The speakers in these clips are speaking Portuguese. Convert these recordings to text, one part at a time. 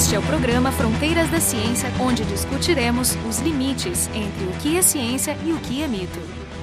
Este é o programa Fronteiras da Ciência, onde discutiremos os limites entre o que é ciência e o que é mito.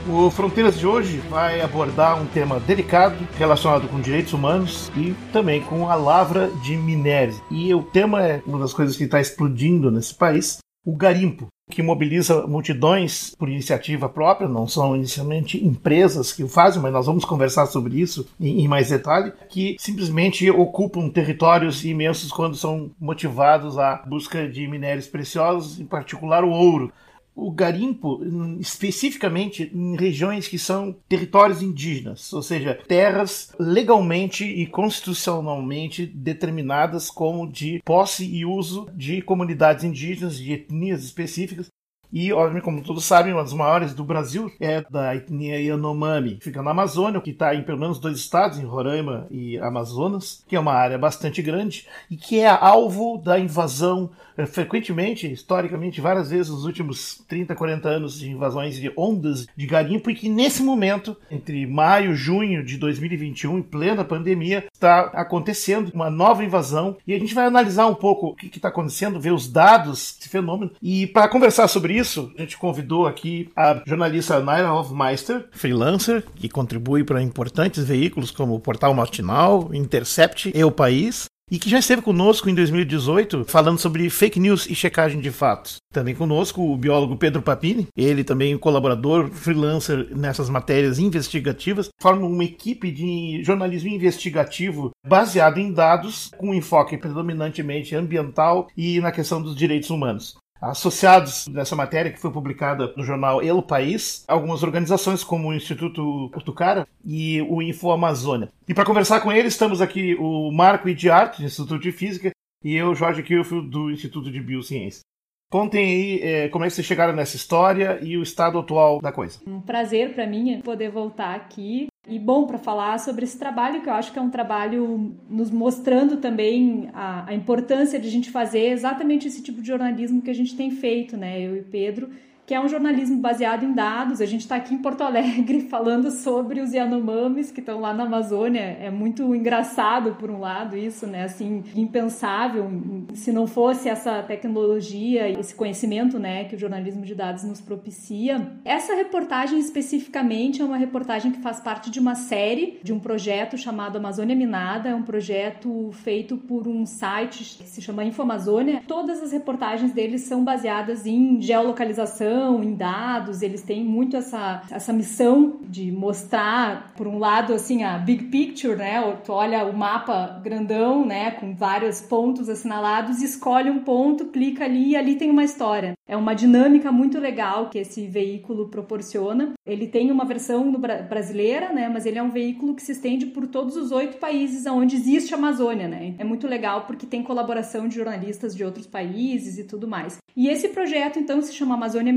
O Fronteiras de hoje vai abordar um tema delicado relacionado com direitos humanos e também com a lavra de minérios. E o tema é uma das coisas que está explodindo nesse país, o garimpo que mobiliza multidões por iniciativa própria, não são inicialmente empresas que o fazem, mas nós vamos conversar sobre isso em, em, mais detalhe, que simplesmente ocupam territórios imensos quando são motivados à busca de minérios preciosos, em particular o ouro o garimpo, especificamente em regiões que são territórios indígenas, ou seja, terras legalmente e constitucionalmente determinadas como de posse e uso de comunidades indígenas, de etnias específicas, e, obviamente, como todos sabem, uma das maiores do Brasil é da etnia Yanomami. Fica na Amazônia, que está em pelo menos dois estados, em Roraima e Amazonas, que é uma área bastante grande e que é alvo da invasão é, frequentemente, historicamente, várias vezes nos últimos 30, 40 anos de invasões de ondas de garimpo e que nesse momento, entre maio e junho de 2021, em plena pandemia, está acontecendo uma nova invasão e a gente vai analisar um pouco o que está acontecendo, ver os dados desse fenômeno e para conversar sobre isso, a gente convidou aqui a jornalista Naira Hofmeister, freelancer, que contribui para importantes veículos como o Portal Matinal, Intercept e O País, e que já esteve conosco em 2018 falando sobre fake news e checagem de fatos. Também conosco o biólogo Pedro Papini, ele também colaborador, freelancer nessas matérias investigativas, forma uma equipe de jornalismo investigativo baseado em dados com enfoque predominantemente ambiental e na questão dos direitos humanos. Associados nessa matéria que foi publicada no jornal El País, algumas organizações como o Instituto Portucara e o Info Amazônia. E para conversar com eles, estamos aqui o Marco Idiarte, do Instituto de Física, e eu, Jorge Kilfield, do Instituto de Biociência. Contem aí é, como é que vocês chegaram nessa história e o estado atual da coisa. Um prazer para mim poder voltar aqui e bom para falar sobre esse trabalho que eu acho que é um trabalho nos mostrando também a, a importância de a gente fazer exatamente esse tipo de jornalismo que a gente tem feito, né? Eu e Pedro que é um jornalismo baseado em dados. A gente está aqui em Porto Alegre falando sobre os Yanomamis que estão lá na Amazônia. É muito engraçado, por um lado, isso, né? Assim, impensável se não fosse essa tecnologia, esse conhecimento, né, que o jornalismo de dados nos propicia. Essa reportagem especificamente é uma reportagem que faz parte de uma série, de um projeto chamado Amazônia Minada. É um projeto feito por um site que se chama Infoamazônia. Todas as reportagens deles são baseadas em geolocalização em dados, eles têm muito essa, essa missão de mostrar, por um lado, assim, a big picture, né? Tu olha o mapa grandão, né, com vários pontos assinalados, escolhe um ponto, clica ali e ali tem uma história. É uma dinâmica muito legal que esse veículo proporciona. Ele tem uma versão brasileira, né, mas ele é um veículo que se estende por todos os oito países onde existe a Amazônia, né? É muito legal porque tem colaboração de jornalistas de outros países e tudo mais. E esse projeto, então, se chama Amazônia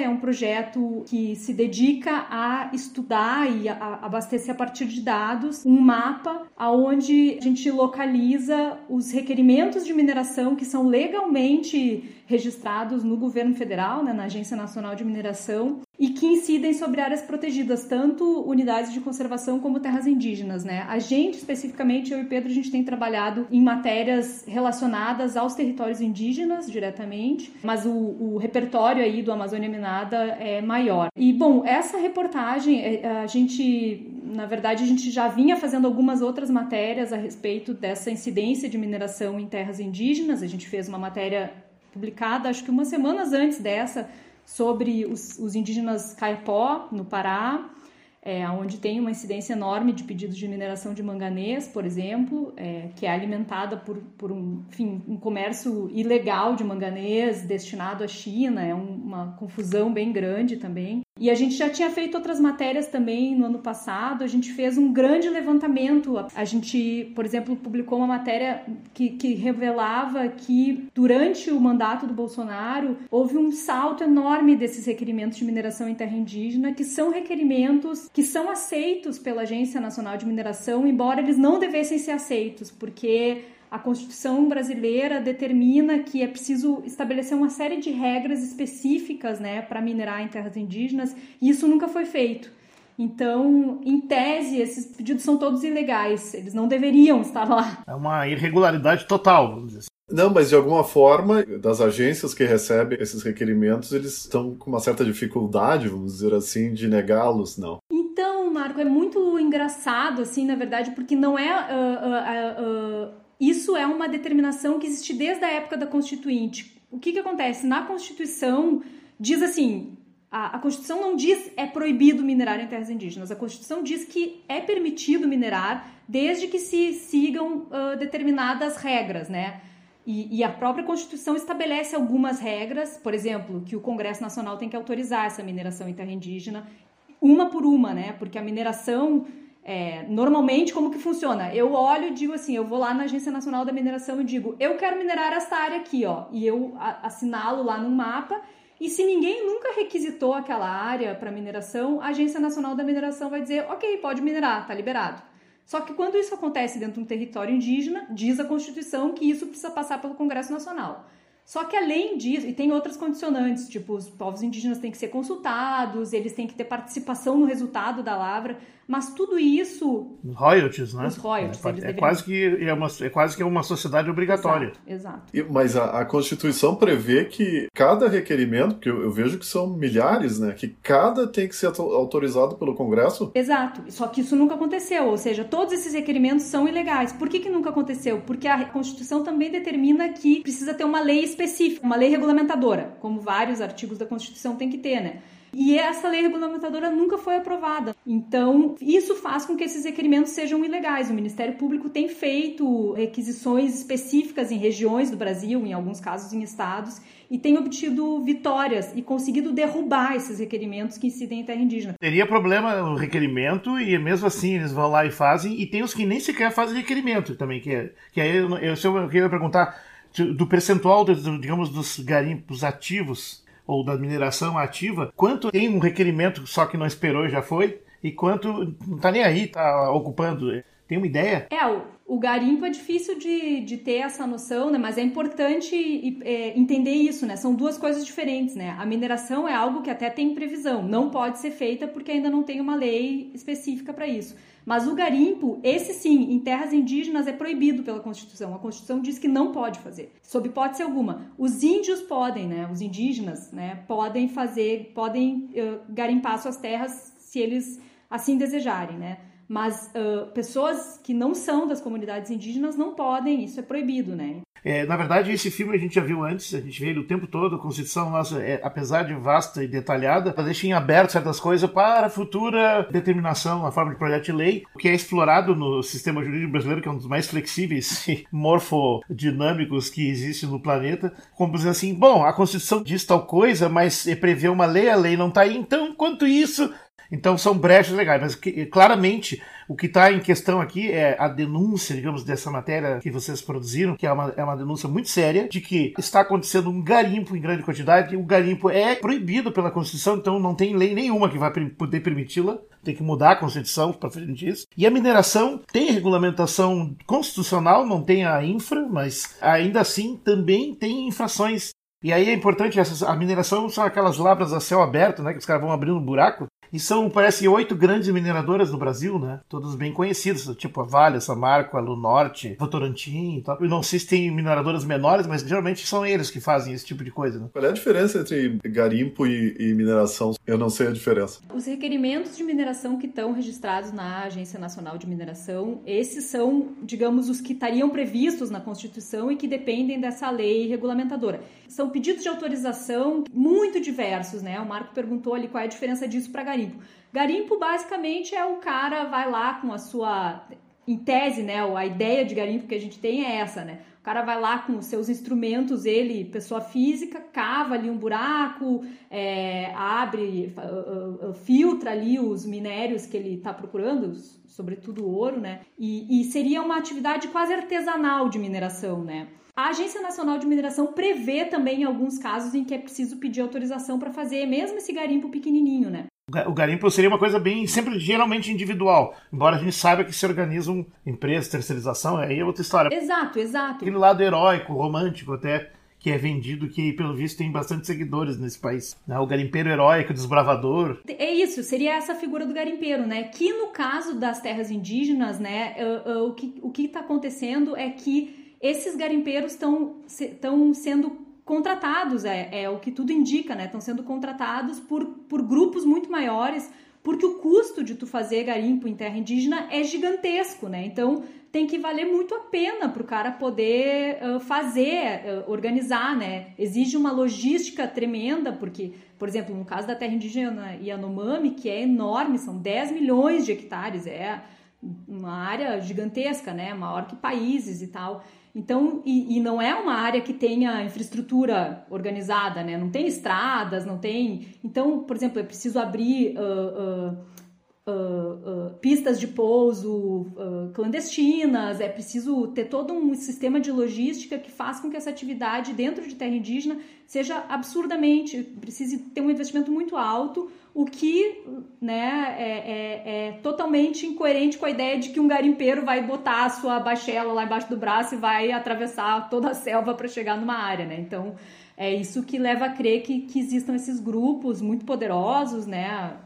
É um projeto que se dedica a estudar e a abastecer a partir de dados um mapa aonde a gente localiza os requerimentos de mineração que são legalmente registrados no governo federal, né, na Agência Nacional de Mineração, e que incidem sobre áreas protegidas, tanto unidades de conservação como terras indígenas. Né? A gente, especificamente, eu e Pedro, a gente tem trabalhado em matérias relacionadas aos territórios indígenas diretamente, mas o, o repertório aí do Amazônia Minada é maior. E, bom, essa reportagem, é, a gente na verdade, a gente já vinha fazendo algumas outras matérias a respeito dessa incidência de mineração em terras indígenas. A gente fez uma matéria publicada, acho que umas semanas antes dessa, sobre os, os indígenas Caipó, no Pará, é, onde tem uma incidência enorme de pedidos de mineração de manganês, por exemplo, é, que é alimentada por, por um, enfim, um comércio ilegal de manganês destinado à China, é um, uma confusão bem grande também. E a gente já tinha feito outras matérias também no ano passado, a gente fez um grande levantamento. A gente, por exemplo, publicou uma matéria que, que revelava que durante o mandato do Bolsonaro houve um salto enorme desses requerimentos de mineração em terra indígena, que são requerimentos que são aceitos pela Agência Nacional de Mineração, embora eles não devessem ser aceitos, porque a Constituição brasileira determina que é preciso estabelecer uma série de regras específicas né, para minerar em terras indígenas, e isso nunca foi feito. Então, em tese, esses pedidos são todos ilegais, eles não deveriam estar lá. É uma irregularidade total, vamos dizer assim. Não, mas de alguma forma, das agências que recebem esses requerimentos, eles estão com uma certa dificuldade, vamos dizer assim, de negá-los, não? Então, Marco, é muito engraçado, assim, na verdade, porque não é. Uh, uh, uh, isso é uma determinação que existe desde a época da Constituinte. O que, que acontece? Na Constituição, diz assim: a, a, Constituição não diz é proibido minerar em terras indígenas. A Constituição diz que é permitido minerar desde que se sigam uh, determinadas regras, né? E, e, a própria Constituição estabelece algumas regras, por exemplo, que o Congresso Nacional tem que autorizar essa mineração em terra indígena, uma por uma, né? Porque a mineração, é, normalmente, como que funciona? Eu olho e digo assim, eu vou lá na Agência Nacional da Mineração e digo, eu quero minerar esta área aqui, ó, e eu assinalo lá no mapa. E se ninguém nunca requisitou aquela área para mineração, a Agência Nacional da Mineração vai dizer, ok, pode minerar, tá liberado. Só que quando isso acontece dentro de um território indígena, diz a Constituição que isso precisa passar pelo Congresso Nacional. Só que além disso, e tem outras condicionantes, tipo, os povos indígenas têm que ser consultados, eles têm que ter participação no resultado da lavra, mas tudo isso. Royalties, né? Os royalties. É, é deveriam... quase que é, uma, é quase que uma sociedade obrigatória. Exato. exato. E, mas a, a, Constituição prevê que cada requerimento, que eu, eu, vejo que são milhares, né? Que cada tem que ser autorizado pelo Congresso. Exato. Só que isso nunca aconteceu. Ou seja, todos esses requerimentos são ilegais. Por que, que nunca aconteceu? Porque a Constituição também determina que precisa ter uma lei específica, uma lei regulamentadora, como vários artigos da Constituição tem que ter, né? E essa lei regulamentadora nunca foi aprovada. Então, isso faz com que esses requerimentos sejam ilegais. O Ministério Público tem feito requisições específicas em regiões do Brasil, em alguns casos em estados, e tem obtido vitórias e conseguido derrubar esses requerimentos que incidem em terra indígena. Teria problema o requerimento e mesmo assim eles vão lá e fazem, e tem os que nem sequer fazem requerimento também, que, é, que aí eu, eu, eu queria perguntar do percentual, digamos, dos garimpos ativos ou da mineração ativa, quanto tem um requerimento só que não esperou e já foi, e quanto não está nem aí, está ocupando. Tem uma ideia? É, o, o garimpo é difícil de, de ter essa noção, né? Mas é importante é, entender isso, né? São duas coisas diferentes, né? A mineração é algo que até tem previsão, não pode ser feita porque ainda não tem uma lei específica para isso. Mas o garimpo, esse sim, em terras indígenas é proibido pela Constituição. A Constituição diz que não pode fazer, sob hipótese alguma. Os índios podem, né? Os indígenas, né? Podem fazer, podem uh, garimpar suas terras se eles assim desejarem, né? Mas uh, pessoas que não são das comunidades indígenas não podem, isso é proibido, né? É, na verdade, esse filme a gente já viu antes, a gente vê ele o tempo todo, a Constituição nossa, é, apesar de vasta e detalhada, ela deixa em aberto certas coisas para futura determinação, a forma de projeto de lei, o que é explorado no sistema jurídico brasileiro, que é um dos mais flexíveis e morfodinâmicos que existe no planeta, como dizer assim, bom, a Constituição diz tal coisa, mas prevê uma lei, a lei não está aí, então, enquanto isso, então são brechas legais, mas que, claramente o que está em questão aqui é a denúncia, digamos, dessa matéria que vocês produziram, que é uma, é uma denúncia muito séria, de que está acontecendo um garimpo em grande quantidade, e o garimpo é proibido pela Constituição, então não tem lei nenhuma que vai poder permiti-la, tem que mudar a Constituição para frente disso. E a mineração tem regulamentação constitucional, não tem a infra, mas ainda assim também tem infrações e aí é importante, essas, a mineração são aquelas lavras a céu aberto, né? Que os caras vão abrindo um buraco e são, parece, oito grandes mineradoras no Brasil, né? Todas bem conhecidas, tipo a Vale, a Samarco, a Lunorte, Votorantim e tal. Eu não sei se tem mineradoras menores, mas geralmente são eles que fazem esse tipo de coisa, né? Qual é a diferença entre garimpo e, e mineração? Eu não sei a diferença. Os requerimentos de mineração que estão registrados na Agência Nacional de Mineração, esses são, digamos, os que estariam previstos na Constituição e que dependem dessa lei regulamentadora. São pedidos de autorização muito diversos, né? O Marco perguntou ali qual é a diferença disso para garimpo garimpo? Basicamente é o cara vai lá com a sua em tese, né, a ideia de garimpo que a gente tem é essa, né? O cara vai lá com os seus instrumentos, ele, pessoa física, cava ali um buraco, é, abre, uh, uh, filtra ali os minérios que ele está procurando, sobretudo ouro, né? E, e seria uma atividade quase artesanal de mineração, né? A Agência Nacional de Mineração prevê também alguns casos em que é preciso pedir autorização para fazer mesmo esse garimpo pequenininho, né? O garimpo seria uma coisa bem, sempre geralmente individual. Embora a gente saiba que se organizam empresas, terceirização, aí é outra história. Exato, exato. Aquele lado heróico, romântico até, que é vendido, que pelo visto tem bastante seguidores nesse país. Né? O garimpeiro heróico, desbravador. É isso, seria essa figura do garimpeiro, né? Que no caso das terras indígenas, né, o que o está acontecendo é que esses garimpeiros estão sendo contratados, é, é o que tudo indica, né? Estão sendo contratados por, por grupos muito maiores, porque o custo de tu fazer garimpo em terra indígena é gigantesco, né? Então tem que valer muito a pena para o cara poder uh, fazer, uh, organizar, né? Exige uma logística tremenda, porque, por exemplo, no caso da terra indígena Yanomami, que é enorme, são 10 milhões de hectares, é uma área gigantesca, né? Maior que países e tal. Então, e, e, não é uma área que tenha infraestrutura organizada, né? Não tem estradas, não tem. Então, por exemplo, é preciso abrir uh, uh, uh, pistas de pouso clandestinas, é preciso ter todo um sistema de logística que faz com que essa atividade dentro de terra indígena seja absurdamente, precise ter um investimento muito alto o que né, é, é, é, totalmente incoerente com a ideia de que um garimpeiro vai botar a sua baixela lá embaixo do braço e vai atravessar toda a selva para chegar numa área, né? Então, é isso que leva a crer que, que existam esses grupos muito poderosos, né?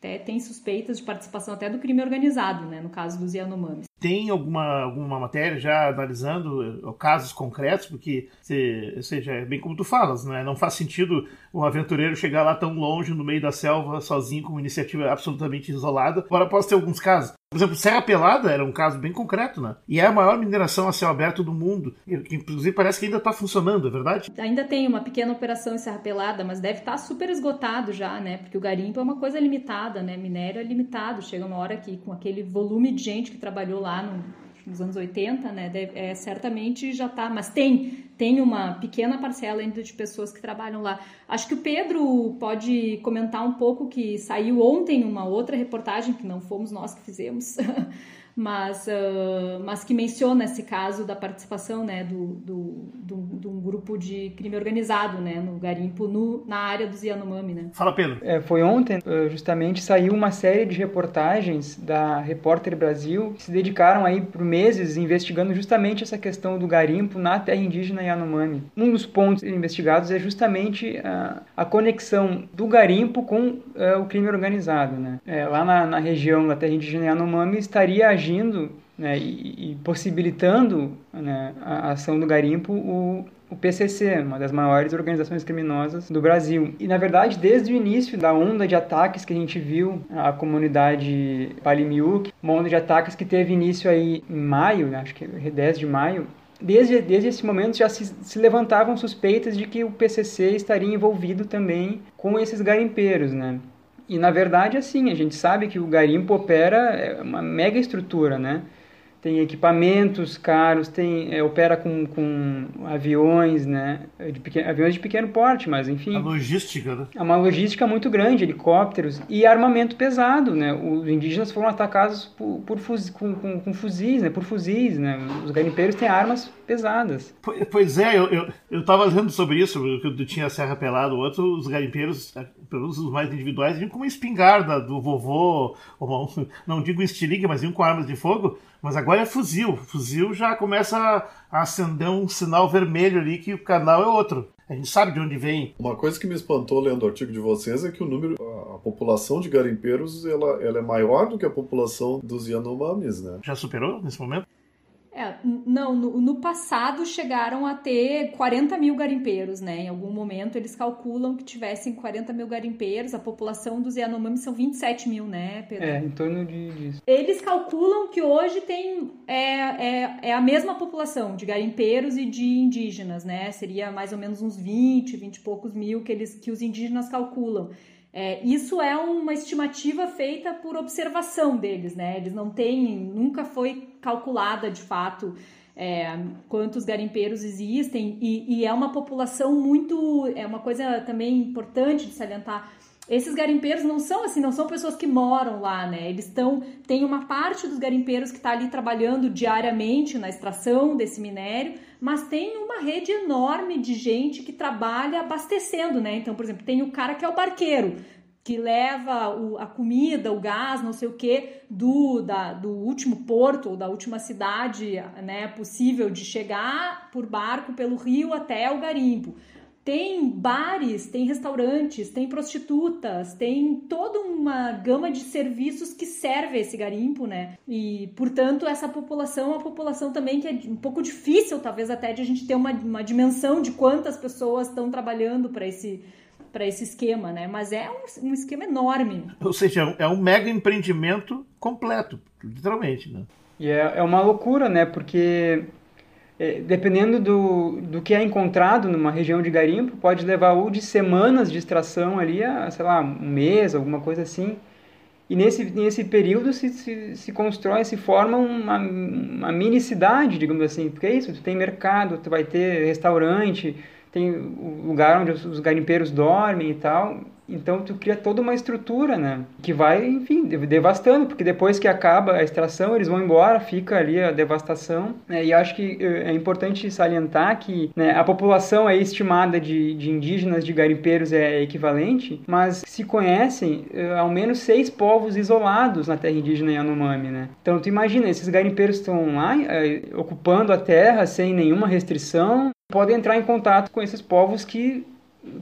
Até tem suspeitas de participação até do crime organizado, né? No caso dos Yanomamis. Tem alguma, alguma matéria já analisando eh, casos concretos? Porque, se, ou seja, é bem como tu falas, né? não faz sentido um aventureiro chegar lá tão longe no meio da selva sozinho com uma iniciativa absolutamente isolada. Agora, posso ter alguns casos. Por exemplo, Serra Pelada era um caso bem concreto, né? E é a maior mineração a céu aberto do mundo, que inclusive parece que ainda está funcionando, é verdade? Ainda tem uma pequena operação em Serra Pelada, mas deve estar tá super esgotado já, né? Porque o garimpo é uma coisa limitada, né? Minério é limitado. Chega uma hora que com aquele volume de gente que trabalhou lá no, nos anos 80, né? Deve, é, certamente já está, mas tem tem uma pequena parcela ainda de pessoas que trabalham lá. Acho que o Pedro pode comentar um pouco que saiu ontem uma outra reportagem que não fomos nós que fizemos. mas, uh, mas que menciona esse caso da participação né, do, do, do, de um grupo de crime organizado né, no garimpo no, na área dos Yanomami. Né? Fala, Pedro. É, foi ontem, justamente, saiu uma série de reportagens da Repórter Brasil que se dedicaram aí por meses investigando justamente essa questão do garimpo na terra indígena Yanomami. Um dos pontos investigados é justamente a, a conexão do garimpo com uh, o crime organizado. Né? É, lá na, na região da terra indígena Yanomami estaria agindo agindo né, e, possibilitando né, a ação do garimpo o, o PCC, uma das maiores organizações criminosas do Brasil. E, na verdade, desde o início da onda de ataques que a gente viu à comunidade Palimiuk, uma onda de ataques que teve início aí em maio, né, acho que 10 de maio, desde, desde esse momento já se, se, levantavam suspeitas de que o PCC estaria envolvido também com esses garimpeiros, né? E na verdade, assim, a gente sabe que o garimpo opera é uma mega estrutura, né? Tem equipamentos caros, tem, é, opera com, com aviões, né? De pequeno, aviões de pequeno porte, mas enfim. A logística, né? É uma logística muito grande, helicópteros e armamento pesado, né? Os indígenas foram atacados por, por fuzis, com, com, com, fuzis, né? Por fuzis, né? Os garimpeiros têm armas pesadas. Pois é, eu, eu, eu tava lendo sobre isso, eu tinha a Serra Pelada, o outro, os garimpeiros, pelo menos os mais individuais, vinham com uma espingarda do vovô, ou, não digo estilingue, mas vinham com armas de fogo, mas agora é fuzil. Fuzil já começa a acender um sinal vermelho ali que o canal é outro. A gente sabe de onde vem. Uma coisa que me espantou lendo o artigo de vocês é que o número, a, a população de garimpeiros, ela, ela é maior do que a população dos Yanomamis, né? Já superou nesse momento? É, não, no, no, passado chegaram a ter 40 mil garimpeiros, né? Em algum momento eles calculam que tivessem 40 mil garimpeiros, a população dos Yanomami são 27 mil, né, Pedro? É, em torno de, disso. Eles calculam que hoje tem é, é, é a mesma população de garimpeiros e de indígenas, né? Seria mais ou menos uns 20, 20 e poucos mil que, eles, que os indígenas calculam. É, isso é uma estimativa feita por observação deles, né? Eles não têm, nunca foi calculada de fato é, quantos garimpeiros existem e, e, é uma população muito, é uma coisa também importante de salientar. Esses garimpeiros não são assim, não são pessoas que moram lá, né? Eles estão, tem uma parte dos garimpeiros que está ali trabalhando diariamente na extração desse minério, mas tem uma rede enorme de gente que trabalha abastecendo, né? Então, por exemplo, tem o cara que é o barqueiro, que leva o, a comida, o gás, não sei o que, do, da, do último porto ou da última cidade né, possível de chegar por barco pelo rio até o garimpo. Tem bares, tem restaurantes, tem prostitutas, tem toda uma gama de serviços que serve esse garimpo, né? E, portanto, essa população é uma população também que é um pouco difícil, talvez até, de a gente ter uma, uma dimensão de quantas pessoas estão trabalhando para esse para esse esquema, né? Mas é um, um, esquema enorme. Ou seja, é um mega empreendimento completo, literalmente, né? E é, é uma loucura, né? Porque dependendo do, do que é encontrado numa região de garimpo, pode levar ou de semanas de extração ali a, sei lá, um mês, alguma coisa assim. E nesse, nesse período se, se, se constrói, se forma uma, uma mini cidade, digamos assim. Porque é isso, tu tem mercado, tu vai ter restaurante, tem o lugar onde os garimpeiros dormem e tal. Então tu cria toda uma estrutura, né? Que vai, enfim, devastando, porque depois que acaba a extração, eles vão embora, fica ali a devastação. Né? E acho que eh, é importante salientar que né, a população é estimada de, de indígenas, de garimpeiros é equivalente, mas se conhecem uh, ao menos seis povos isolados na terra indígena Yanomami, né? Então tu imagina, esses garimpeiros estão lá uh, ocupando a terra sem nenhuma restrição, podem entrar em contato com esses povos que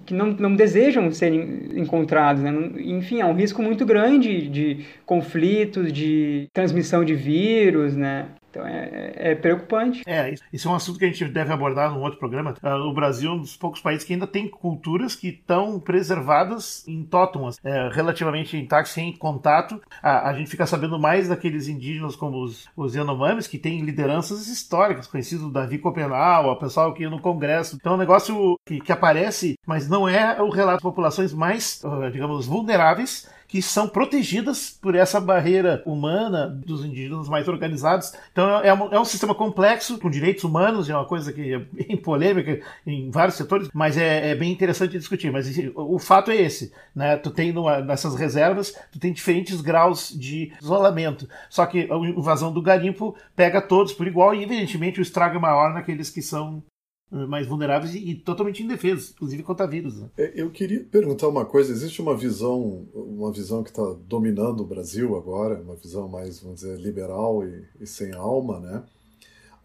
que não, não desejam ser encontrados. Né? Enfim, há um risco muito grande de conflitos, de transmissão de vírus, né? Então é, é, preocupante. É, isso é um assunto que a gente deve abordar num outro programa. Uh, o Brasil é um dos poucos países que ainda tem culturas que estão preservadas em tótumas, é, relativamente intactas, sem contato. A, a, gente fica sabendo mais daqueles indígenas como os, os Yanomamis, que têm lideranças históricas, conhecido Davi Copenal, o pessoal que no Congresso. Então é um negócio que, que aparece, mas não é o relato de populações mais, uh, digamos, vulneráveis que são protegidas por essa barreira humana dos indígenas mais organizados. Então é um, é um sistema complexo, com direitos humanos, é uma coisa que é bem polêmica em vários setores, mas é, é bem interessante discutir. Mas o fato é esse, né? Tu tem numa, nessas reservas, tu tem diferentes graus de isolamento. Só que a invasão do garimpo pega todos por igual e, evidentemente, o estrago é maior naqueles que são mais vulneráveis e, e, totalmente indefesos, inclusive contra vírus. Né? É, eu queria perguntar uma coisa: existe uma visão, uma visão que está dominando o Brasil agora, uma visão mais, vamos dizer, liberal e, e sem alma, né?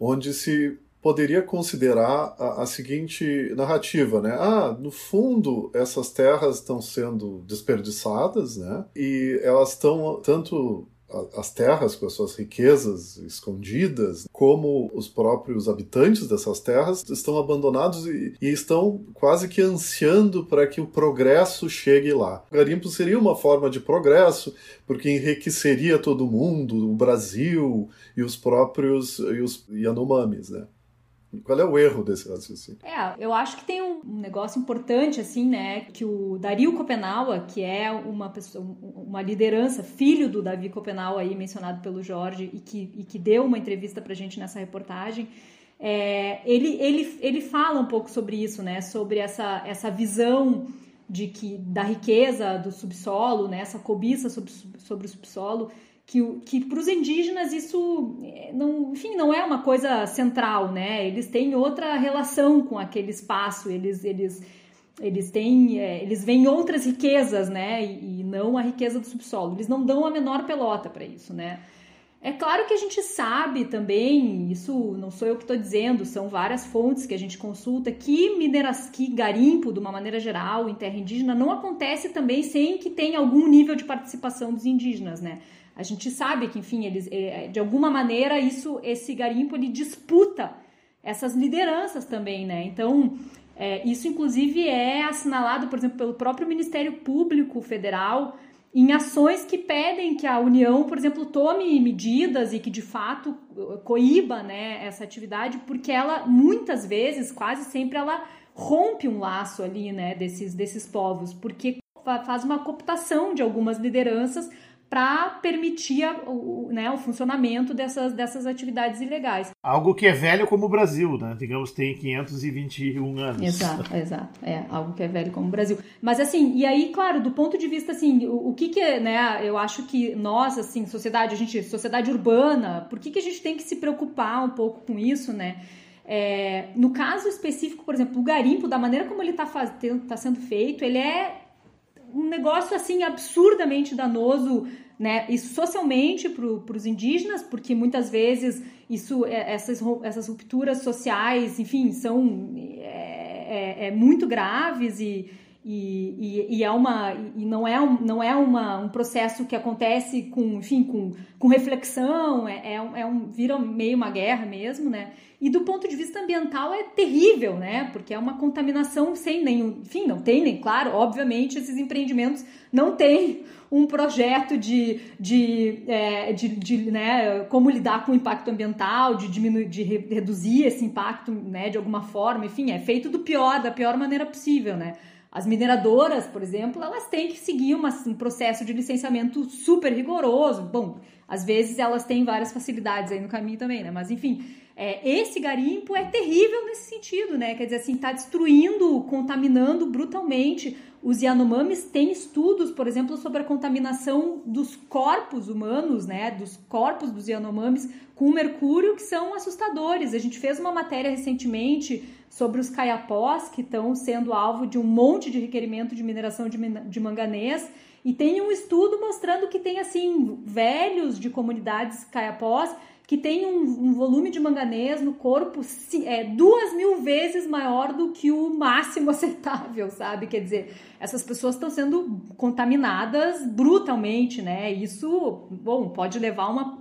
Onde se poderia considerar a, a, seguinte narrativa, né? Ah, no fundo essas terras estão sendo desperdiçadas, né? E elas estão tanto as terras com as suas riquezas escondidas, como os próprios habitantes dessas terras estão abandonados e, e estão quase que ansiando para que o progresso chegue lá. O garimpo seria uma forma de progresso, porque enriqueceria todo mundo, o Brasil e os próprios e os Yanomamis, né? Qual é o erro desse raciocínio? É, eu acho que tem um negócio importante, assim, né? Que o Dario Copenaua, que é uma pessoa, uma liderança, filho do Davi Copenaua aí, mencionado pelo Jorge, e que, e que deu uma entrevista pra gente nessa reportagem, é, ele, ele, ele fala um pouco sobre isso, né? Sobre essa, essa visão de que da riqueza do subsolo, né? Essa cobiça sobre, sobre o subsolo que, que para os indígenas isso eh, não, enfim, não é uma coisa central, né? Eles têm outra relação com aquele espaço, eles, eles, eles têm, é, eles veem outras riquezas, né? E, e, não a riqueza do subsolo. Eles não dão a menor pelota para isso, né? É claro que a gente sabe também, isso não sou eu que estou dizendo, são várias fontes que a gente consulta, que mineras, que garimpo, de uma maneira geral, em terra indígena, não acontece também sem que tenha algum nível de participação dos indígenas, né? A gente sabe que, enfim, eles, é, de alguma maneira, isso, esse garimpo ele disputa essas lideranças também, né? Então, é, isso inclusive é assinalado, por exemplo, pelo próprio Ministério Público Federal em ações que pedem que a União, por exemplo, tome medidas e que de fato coíba né, essa atividade, porque ela muitas vezes, quase sempre, ela rompe um laço ali né, desses, desses povos, porque faz uma cooptação de algumas lideranças para permitir o, né, o funcionamento dessas, dessas atividades ilegais. Algo que é velho como o Brasil, né? Digamos, tem 521 anos. Exato, exato. É, algo que é velho como o Brasil. Mas assim, e aí, claro, do ponto de vista, assim, o, o que que, né, eu acho que nós, assim, sociedade, a gente, sociedade urbana, por que que a gente tem que se preocupar um pouco com isso, né? É, no caso específico, por exemplo, o garimpo, da maneira como ele está tá sendo feito, ele é um negócio assim absurdamente danoso né, isso socialmente para os indígenas, porque muitas vezes isso, é, essas, essas rupturas sociais, enfim, são é, é, é muito graves e e, e, e, é uma e não é, um, não é uma, um processo que acontece com enfim com, com reflexão é, é, um, é um vira meio uma guerra mesmo né e do ponto de vista ambiental é terrível né porque é uma contaminação sem nenhum enfim não tem nem claro obviamente esses empreendimentos não têm um projeto de, de, é, de, de né, como lidar com o impacto ambiental, de diminuir, de reduzir esse impacto né, de alguma forma, enfim, é feito do pior, da pior maneira possível, né? As mineradoras, por exemplo, elas têm que seguir uma, um processo de licenciamento super rigoroso. Bom, às vezes elas têm várias facilidades aí no caminho também, né? Mas enfim, é, esse garimpo é terrível nesse sentido, né? Quer dizer assim, está destruindo, contaminando brutalmente. Os Yanomamis têm estudos, por exemplo, sobre a contaminação dos corpos humanos, né? Dos corpos dos Yanomamis com mercúrio que são assustadores. A gente fez uma matéria recentemente sobre os caiapós que estão sendo alvo de um monte de requerimento de mineração de, de manganês. E tem um estudo mostrando que tem assim velhos de comunidades caiapós que tem um, um, volume de manganês no corpo é, duas mil vezes maior do que o máximo aceitável, sabe? Quer dizer, essas pessoas estão sendo contaminadas brutalmente, né? Isso, bom, pode levar a um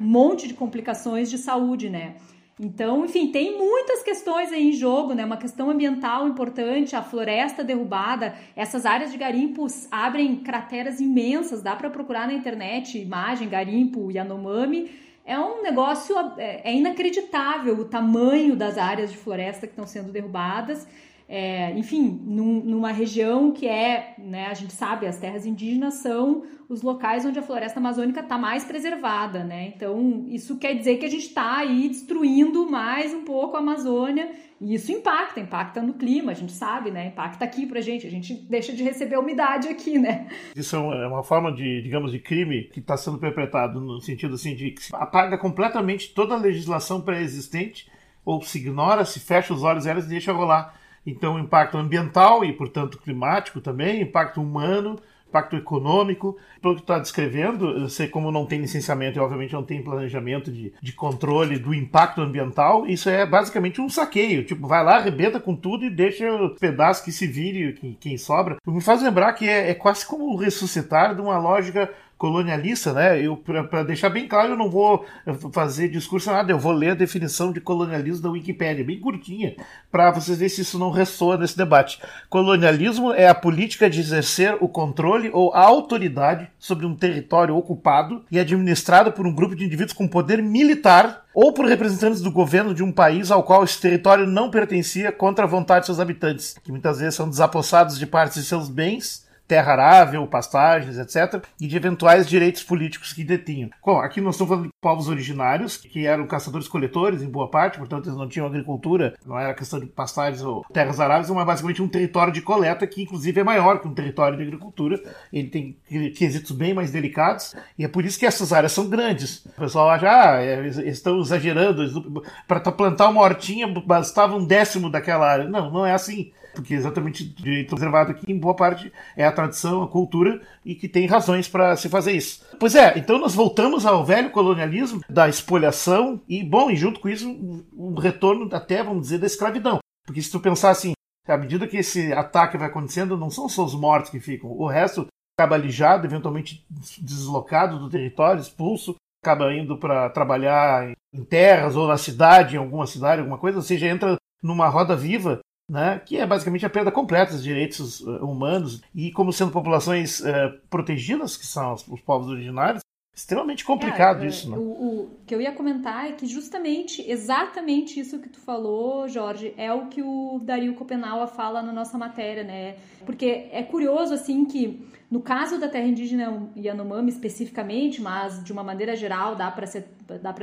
monte de complicações de saúde, né? Então, enfim, tem muitas questões aí em jogo, né? Uma questão ambiental importante, a floresta derrubada, essas áreas de garimpos abrem crateras imensas, dá para procurar na internet imagem, garimpo, Yanomami. É um negócio, é, é inacreditável o tamanho das áreas de floresta que estão sendo derrubadas. É, enfim, num, numa região que é, né, a gente sabe, as terras indígenas são os locais onde a floresta amazônica está mais preservada, né? Então, isso quer dizer que a gente está aí destruindo mais um pouco a Amazônia e isso impacta, impacta no clima, a gente sabe, né? Impacta aqui pra gente, a gente deixa de receber umidade aqui, né? Isso é uma forma de, digamos, de crime que está sendo perpetrado no sentido assim de que se apaga completamente toda a legislação pré-existente ou se ignora, se fecha os olhos elas e deixa rolar então, impacto ambiental e, portanto, climático também, impacto humano, impacto econômico. Pelo que está descrevendo, eu sei como não tem licenciamento e, obviamente, não tem planejamento de, de controle do impacto ambiental, isso é basicamente um saqueio. Tipo, vai lá, arrebenta com tudo e deixa os pedaços que se vire, quem, quem sobra. Me faz lembrar que é, é quase como ressuscitar de uma lógica colonialista, né? Eu para deixar bem claro, eu não vou fazer discurso nada, eu vou ler a definição de colonialismo da Wikipédia, bem curtinha, para vocês verem se isso não ressoa nesse debate. Colonialismo é a política de exercer o controle ou a autoridade sobre um território ocupado e administrado por um grupo de indivíduos com poder militar ou por representantes do governo de um país ao qual esse território não pertencia contra a vontade de seus habitantes, que muitas vezes são desapossados de partes de seus bens terra arável, pastagens, etc., e de eventuais direitos políticos que detinham. Bom, aqui nós estamos falando de povos originários, que eram caçadores-coletores em boa parte, portanto eles não tinham agricultura, não era questão de pastagens ou terras aráveis, mas basicamente um território de coleta que inclusive é maior que um território de agricultura. Ele tem quesitos bem mais delicados, e é por isso que essas áreas são grandes. O pessoal acha, ah, é, estão exagerando, para plantar uma hortinha bastava um décimo daquela área. Não, não é assim porque exatamente o direito conservado aqui, em boa parte, é a tradição, a cultura, e que tem razões para se fazer isso. Pois é, então nós voltamos ao velho colonialismo da espoliação e, bom, e junto com isso, um retorno até, vamos dizer, da escravidão. Porque se tu pensar assim, à medida que esse ataque vai acontecendo, não são só os mortos que ficam, o resto acaba alijado, eventualmente deslocado do território, expulso, acaba indo para trabalhar em terras ou na cidade, em alguma cidade, alguma coisa, ou seja, entra numa roda viva né, que é basicamente a perda completa dos direitos uh, humanos e como sendo populações uh, protegidas, que são os, os, povos originários, extremamente complicado é, isso. Né? O, o, que eu ia comentar é que justamente, exatamente isso que tu falou, Jorge, é o que o Dario Copenaua fala na nossa matéria, né? Porque é curioso, assim, que no caso da terra indígena Yanomami especificamente, mas de uma maneira geral dá para se,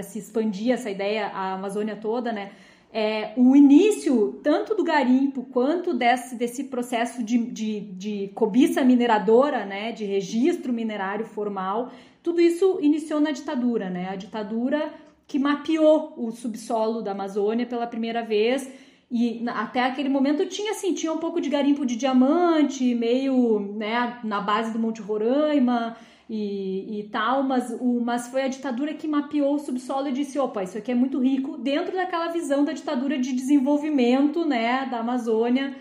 se expandir essa ideia à Amazônia toda, né? É, o início tanto do garimpo quanto desse, desse processo de, de, de cobiça mineradora, né, de registro minerário formal, tudo isso iniciou na ditadura, né? A ditadura que mapeou o subsolo da Amazônia pela primeira vez e até aquele momento tinha assim, tinha um pouco de garimpo de diamante, meio, né, na base do Monte Roraima, e, e tal, mas, o, mas foi a ditadura que mapeou o subsolo e disse, opa, isso aqui é muito rico, dentro daquela visão da ditadura de desenvolvimento, né, da Amazônia,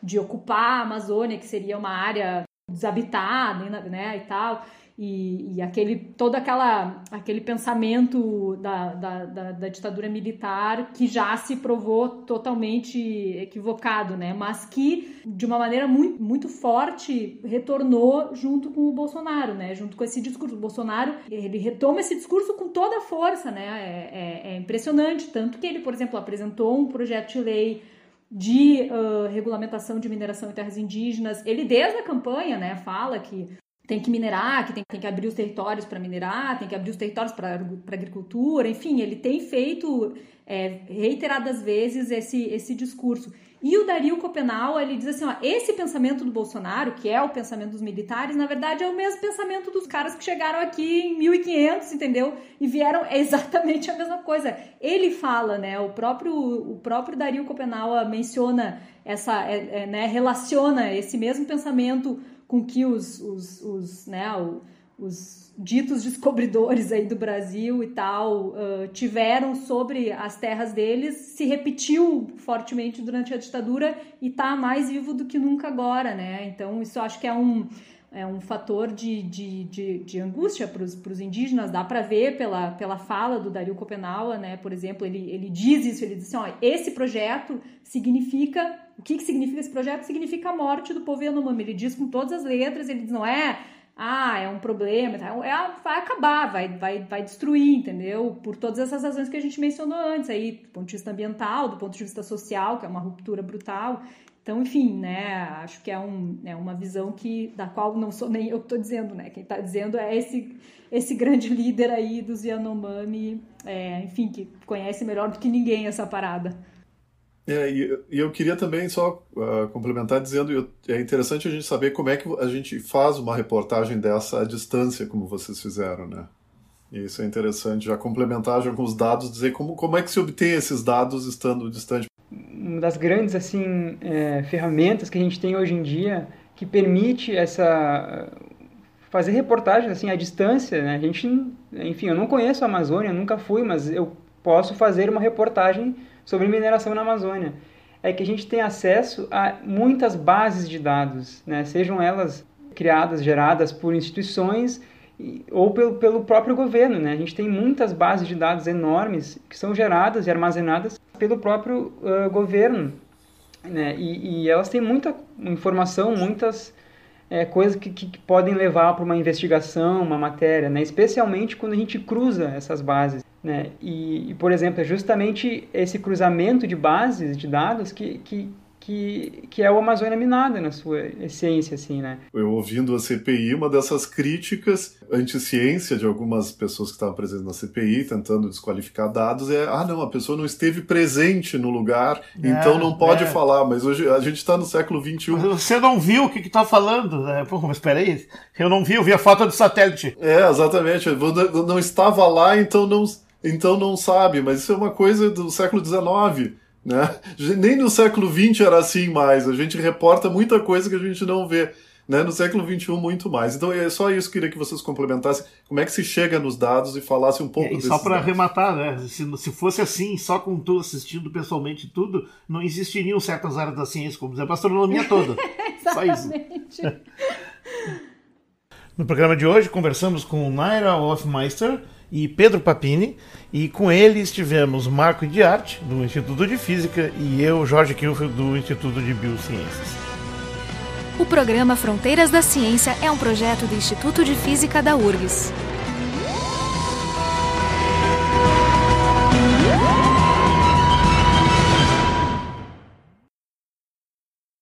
de ocupar a Amazônia, que seria uma área desabitada, né, e tal e, e, aquele todo aquela, aquele pensamento da, da, da, da, ditadura militar que já se provou totalmente equivocado, né? Mas que de uma maneira muito, muito forte retornou junto com o Bolsonaro, né? Junto com esse discurso, o Bolsonaro ele retoma esse discurso com toda a força, né? É, é, é impressionante tanto que ele, por exemplo, apresentou um projeto de lei de uh, regulamentação de mineração em terras indígenas. Ele, desde a campanha, né, fala que tem que minerar, que tem, tem que abrir os territórios para minerar, tem que abrir os territórios para agricultura, enfim, ele tem feito é, reiteradas vezes esse, esse discurso. E o Dario Copenau, ele diz assim, ó, esse pensamento do Bolsonaro, que é o pensamento dos militares, na verdade é o mesmo pensamento dos caras que chegaram aqui em 1500, entendeu? E vieram é exatamente a mesma coisa. Ele fala, né, o próprio o próprio Dario Copenau menciona essa, é, é, né, relaciona esse mesmo pensamento com que os, os, os, né, os ditos descobridores aí do Brasil e tal uh, tiveram sobre as terras deles se repetiu fortemente durante a ditadura e está mais vivo do que nunca agora, né? Então isso acho que é um é um fator de, de, de, de angústia para os indígenas, dá para ver pela, pela fala do Dario Copenaua, né? Por exemplo, ele, ele diz isso, ele diz assim, ó, esse projeto significa, o que, que significa esse projeto? Significa a morte do povo Yanomami, ele diz com todas as letras, ele diz, não é, ah, é um problema, é, vai acabar, vai, vai, vai destruir, entendeu? Por todas essas razões que a gente mencionou antes, aí, do ponto de vista ambiental, do ponto de vista social, que é uma ruptura brutal, então, enfim, né, acho que é, um, é uma visão que da qual não sou nem eu que estou dizendo, né? Quem está dizendo é esse, esse grande líder aí dos Yanomami, é, enfim, que conhece melhor do que ninguém essa parada. É, e, eu queria também só uh, complementar dizendo é interessante a gente saber como é que a gente faz uma reportagem dessa à distância, como vocês fizeram, né? E isso é interessante, já complementar já com os dados, dizer como, como é que se obtém esses dados estando distante uma das grandes assim é, ferramentas que a gente tem hoje em dia que permite essa fazer reportagens assim à distância né? a gente enfim eu não conheço a Amazônia nunca fui mas eu posso fazer uma reportagem sobre mineração na Amazônia é que a gente tem acesso a muitas bases de dados né sejam elas criadas geradas por instituições ou pelo, pelo próprio governo. Né? A gente tem muitas bases de dados enormes que são geradas e armazenadas pelo próprio uh, governo. Né? E, e, elas têm muita informação, muitas é, coisas que, que, podem levar para uma investigação, uma matéria, né? especialmente quando a gente cruza essas bases. Né? E, e, por exemplo, é justamente esse cruzamento de bases de dados que, que, que, que é o Amazônia Minada na sua essência, assim, né? Eu ouvindo a CPI, uma dessas críticas anti-ciência de algumas pessoas que estavam presentes na CPI, tentando desqualificar dados, é, ah, não, a pessoa não esteve presente no lugar, é, então não pode é. falar, mas hoje a gente está no século XXI. Você não viu o que está falando? Né? Pô, mas peraí, eu não vi, eu vi a foto do satélite. É, exatamente, eu não estava lá, então não, então não sabe, mas isso é uma coisa do século XIX né? Nem no século XX era assim mais. A gente reporta muita coisa que a gente não vê. Né? No século XXI, muito mais. Então é só isso que eu queria que vocês complementassem. Como é que se chega nos dados e falasse um pouco é, e Só para arrematar, né? Se, se fosse assim, só com tu assistindo pessoalmente tudo, não existiriam certas áreas da ciência, como exemplo a astronomia toda. só isso. No programa de hoje, conversamos com Naira Hofmeister e Pedro Papini, e com ele estivemos Marco de Arte, do Instituto de Física, e eu, Jorge Kilfield, do Instituto de Biociências. O programa Fronteiras da Ciência é um projeto do Instituto de Física da URGS.